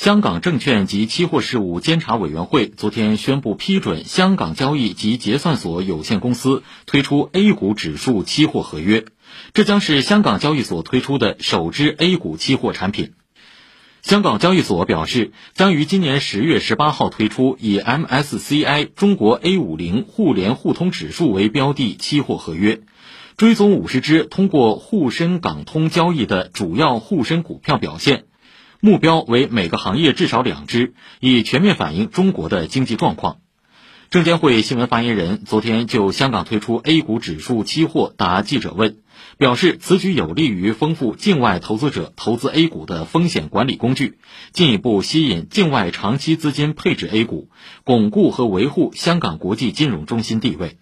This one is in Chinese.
香港证券及期货事务监察委员会昨天宣布批准香港交易及结算所有限公司推出 A 股指数期货合约，这将是香港交易所推出的首支 A 股期货产品。香港交易所表示，将于今年十月十八号推出以 MSCI 中国 A 五零互联互通指数为标的期货合约，追踪五十只通过沪深港通交易的主要沪深股票表现。目标为每个行业至少两只，以全面反映中国的经济状况。证监会新闻发言人昨天就香港推出 A 股指数期货答记者问，表示此举有利于丰富境外投资者投资 A 股的风险管理工具，进一步吸引境外长期资金配置 A 股，巩固和维护香港国际金融中心地位。